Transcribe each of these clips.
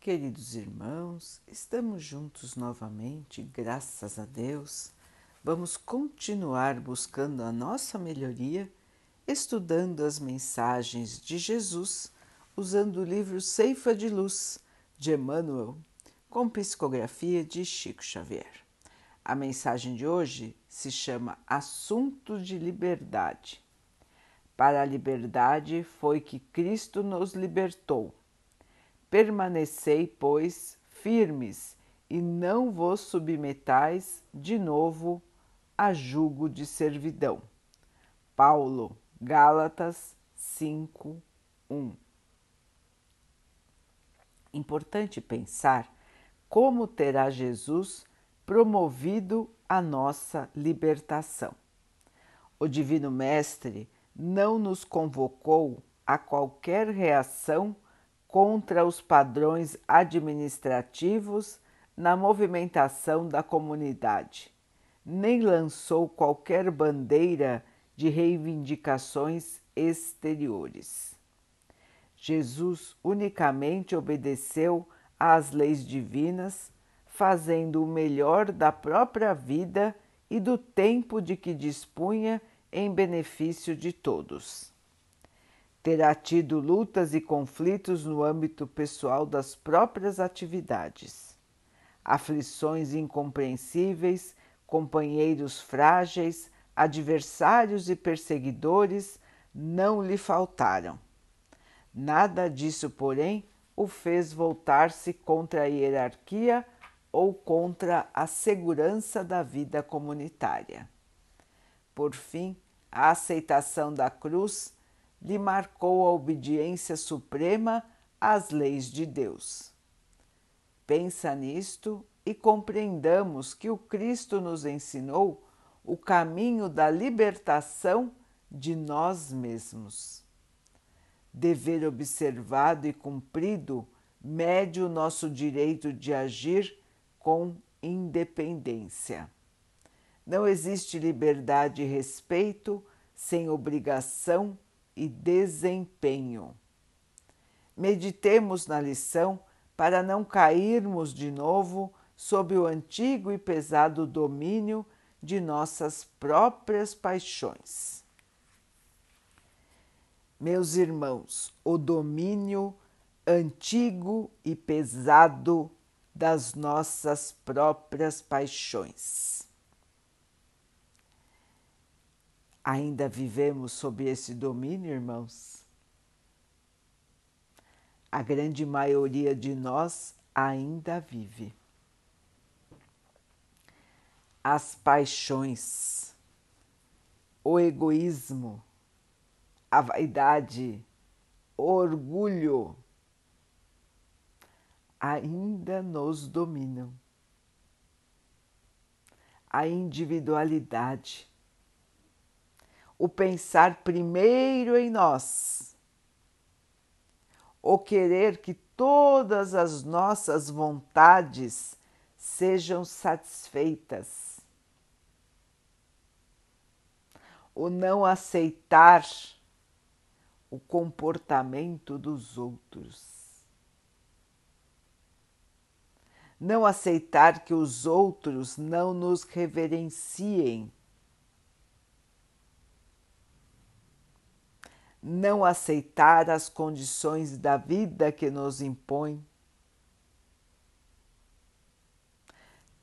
Queridos irmãos, estamos juntos novamente, graças a Deus. Vamos continuar buscando a nossa melhoria, estudando as mensagens de Jesus, usando o livro Ceifa de Luz de Emmanuel, com psicografia de Chico Xavier. A mensagem de hoje se chama Assunto de Liberdade. Para a liberdade foi que Cristo nos libertou Permanecei, pois, firmes e não vos submetais de novo a jugo de servidão. Paulo, Gálatas 5, 1. Importante pensar como terá Jesus promovido a nossa libertação. O Divino Mestre não nos convocou a qualquer reação contra os padrões administrativos na movimentação da comunidade, nem lançou qualquer bandeira de reivindicações exteriores. Jesus unicamente obedeceu às leis divinas, fazendo o melhor da própria vida e do tempo de que dispunha em benefício de todos terá tido lutas e conflitos no âmbito pessoal das próprias atividades, aflições incompreensíveis, companheiros frágeis, adversários e perseguidores não lhe faltaram. Nada disso, porém, o fez voltar-se contra a hierarquia ou contra a segurança da vida comunitária. Por fim, a aceitação da cruz lhe marcou a obediência suprema às leis de Deus. Pensa nisto e compreendamos que o Cristo nos ensinou o caminho da libertação de nós mesmos. Dever observado e cumprido mede o nosso direito de agir com independência. Não existe liberdade e respeito sem obrigação e desempenho. Meditemos na lição para não cairmos de novo sob o antigo e pesado domínio de nossas próprias paixões. Meus irmãos, o domínio antigo e pesado das nossas próprias paixões. Ainda vivemos sob esse domínio, irmãos? A grande maioria de nós ainda vive. As paixões, o egoísmo, a vaidade, o orgulho ainda nos dominam. A individualidade o pensar primeiro em nós, o querer que todas as nossas vontades sejam satisfeitas, o não aceitar o comportamento dos outros. Não aceitar que os outros não nos reverenciem não aceitar as condições da vida que nos impõe.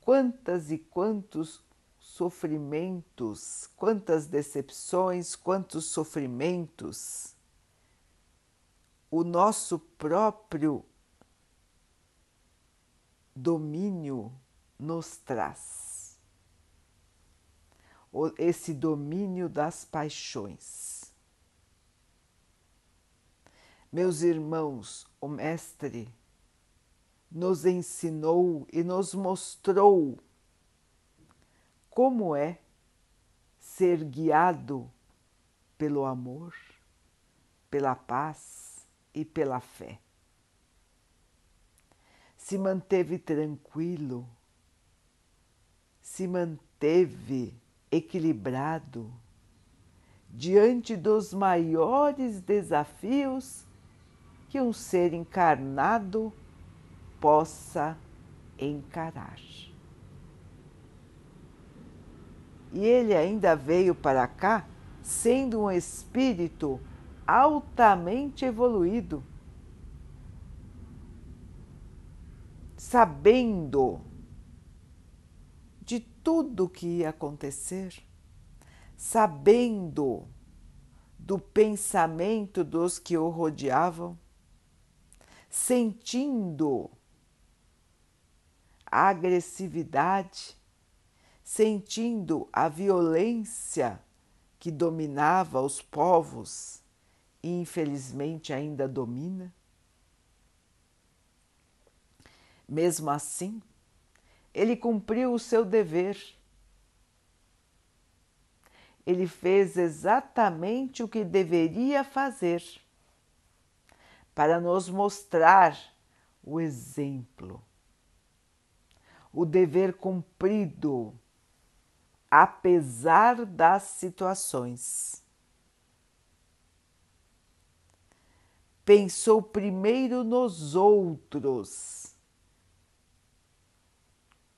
Quantas e quantos sofrimentos, quantas decepções, quantos sofrimentos o nosso próprio domínio nos traz. Esse domínio das paixões. Meus irmãos, o Mestre nos ensinou e nos mostrou como é ser guiado pelo amor, pela paz e pela fé. Se manteve tranquilo, se manteve equilibrado diante dos maiores desafios que um ser encarnado possa encarar. E ele ainda veio para cá sendo um espírito altamente evoluído, sabendo de tudo o que ia acontecer, sabendo do pensamento dos que o rodeavam, sentindo a agressividade, sentindo a violência que dominava os povos e infelizmente ainda domina? Mesmo assim, ele cumpriu o seu dever. Ele fez exatamente o que deveria fazer para nos mostrar o exemplo, o dever cumprido, apesar das situações. Pensou primeiro nos outros,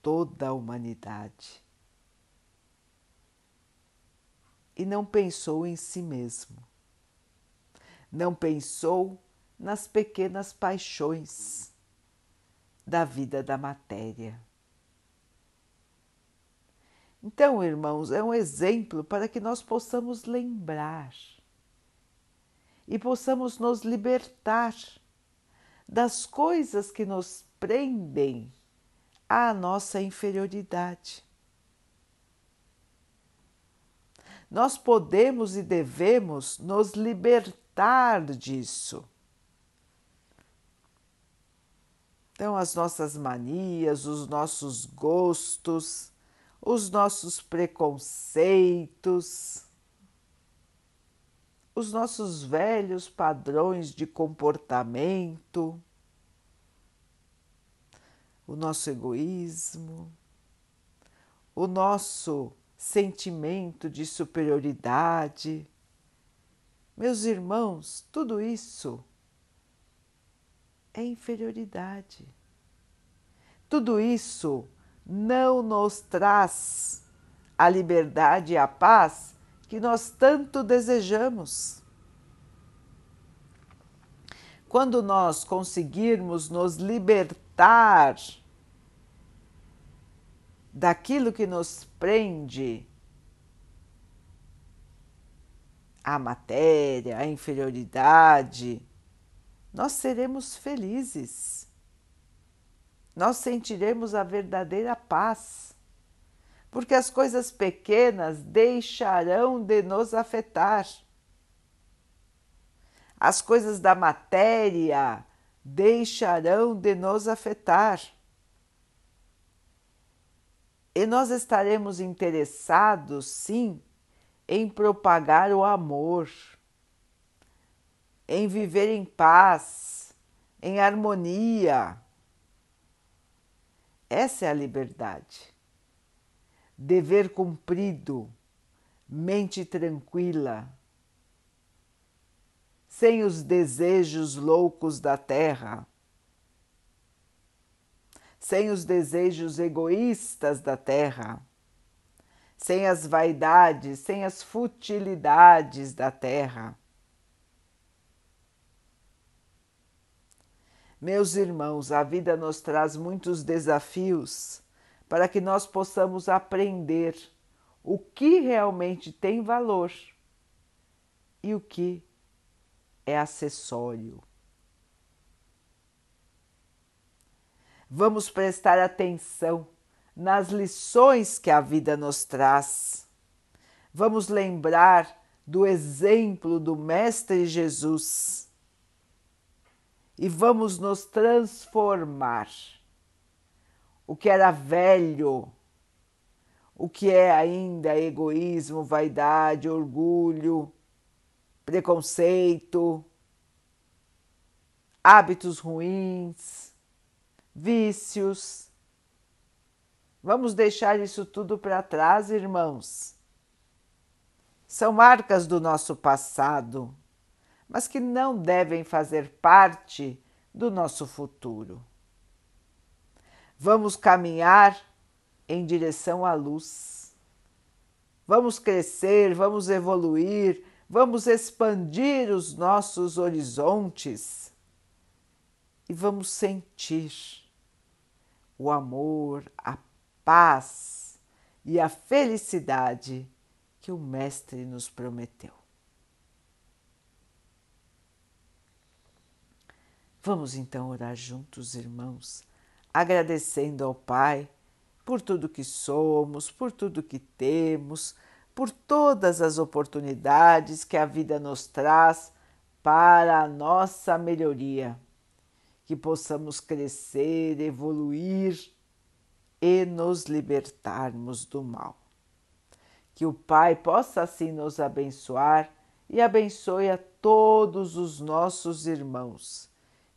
toda a humanidade, e não pensou em si mesmo, não pensou nas pequenas paixões da vida da matéria. Então, irmãos, é um exemplo para que nós possamos lembrar e possamos nos libertar das coisas que nos prendem à nossa inferioridade. Nós podemos e devemos nos libertar disso. Então, as nossas manias, os nossos gostos, os nossos preconceitos, os nossos velhos padrões de comportamento, o nosso egoísmo, o nosso sentimento de superioridade. Meus irmãos, tudo isso é inferioridade. Tudo isso não nos traz a liberdade e a paz que nós tanto desejamos. Quando nós conseguirmos nos libertar daquilo que nos prende à matéria, à inferioridade, nós seremos felizes nós sentiremos a verdadeira paz, porque as coisas pequenas deixarão de nos afetar. As coisas da matéria deixarão de nos afetar. E nós estaremos interessados, sim, em propagar o amor, em viver em paz, em harmonia essa é a liberdade. Dever cumprido, mente tranquila, sem os desejos loucos da terra, sem os desejos egoístas da terra, sem as vaidades, sem as futilidades da terra Meus irmãos, a vida nos traz muitos desafios para que nós possamos aprender o que realmente tem valor e o que é acessório. Vamos prestar atenção nas lições que a vida nos traz. Vamos lembrar do exemplo do Mestre Jesus e vamos nos transformar. O que era velho, o que é ainda egoísmo, vaidade, orgulho, preconceito, hábitos ruins, vícios. Vamos deixar isso tudo para trás, irmãos. São marcas do nosso passado mas que não devem fazer parte do nosso futuro. Vamos caminhar em direção à luz. Vamos crescer, vamos evoluir, vamos expandir os nossos horizontes e vamos sentir o amor, a paz e a felicidade que o Mestre nos prometeu. Vamos então orar juntos, irmãos, agradecendo ao Pai por tudo que somos, por tudo que temos, por todas as oportunidades que a vida nos traz para a nossa melhoria, que possamos crescer, evoluir e nos libertarmos do mal. Que o Pai possa assim nos abençoar e abençoe a todos os nossos irmãos